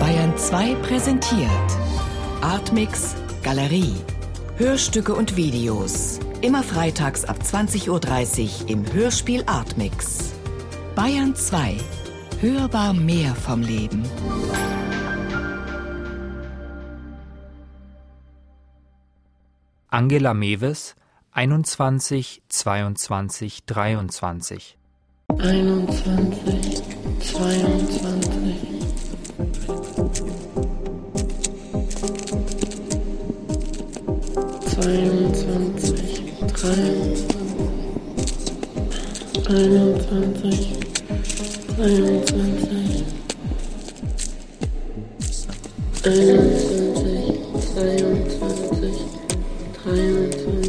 Bayern 2 präsentiert Artmix Galerie. Hörstücke und Videos. Immer freitags ab 20.30 Uhr im Hörspiel Artmix. Bayern 2. Hörbar mehr vom Leben. Angela Mewes 21 22 23 21 22 22, 23, 21, 22, 21, 22, 23.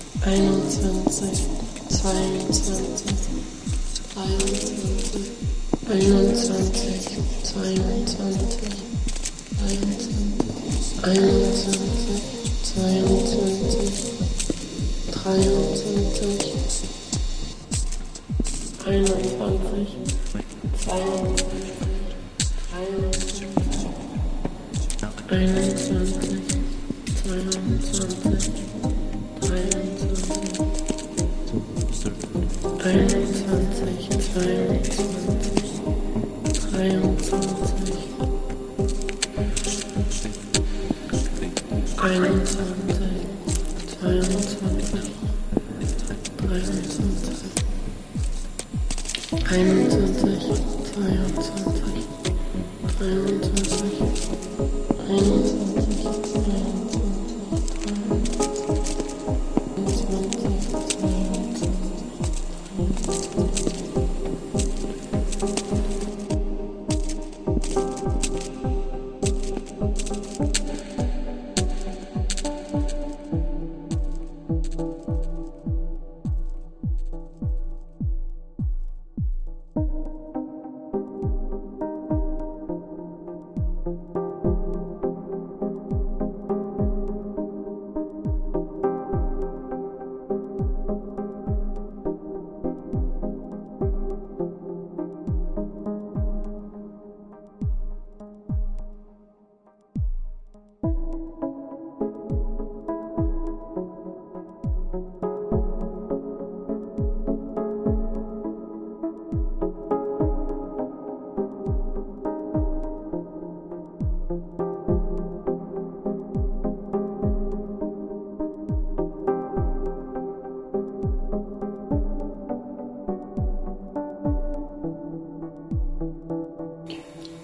einundzwanzig, zweiundzwanzig, dreiundzwanzig, einundzwanzig, zweiundzwanzig, dreiundzwanzig, einundzwanzig, zweiundzwanzig, dreiundzwanzig einundzwanzig, zweiundzwanzig, dreiundzwanzig, einundzwanzig, zweiundzwanzig, einundzwanzig, zweiundzwanzig,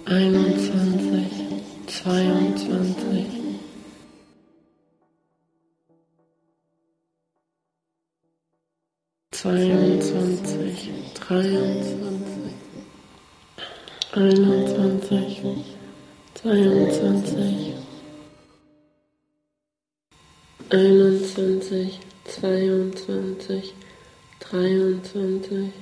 einundzwanzig, zweiundzwanzig, zweiundzwanzig, dreiundzwanzig, einundzwanzig, zweiundzwanzig, einundzwanzig, zweiundzwanzig, dreiundzwanzig